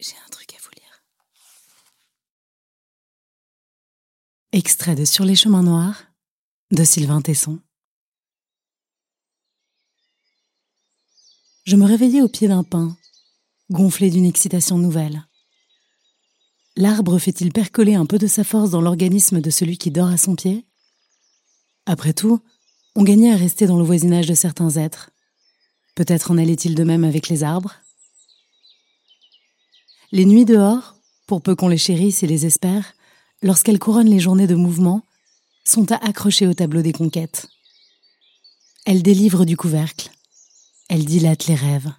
J'ai un truc à vous lire. Extrait de Sur les chemins noirs de Sylvain Tesson. Je me réveillais au pied d'un pin, gonflé d'une excitation nouvelle. L'arbre fait-il percoler un peu de sa force dans l'organisme de celui qui dort à son pied? Après tout, on gagnait à rester dans le voisinage de certains êtres. Peut-être en allait-il de même avec les arbres? Les nuits dehors, pour peu qu'on les chérisse et les espère, lorsqu'elles couronnent les journées de mouvement, sont à accrocher au tableau des conquêtes. Elles délivrent du couvercle, elles dilatent les rêves.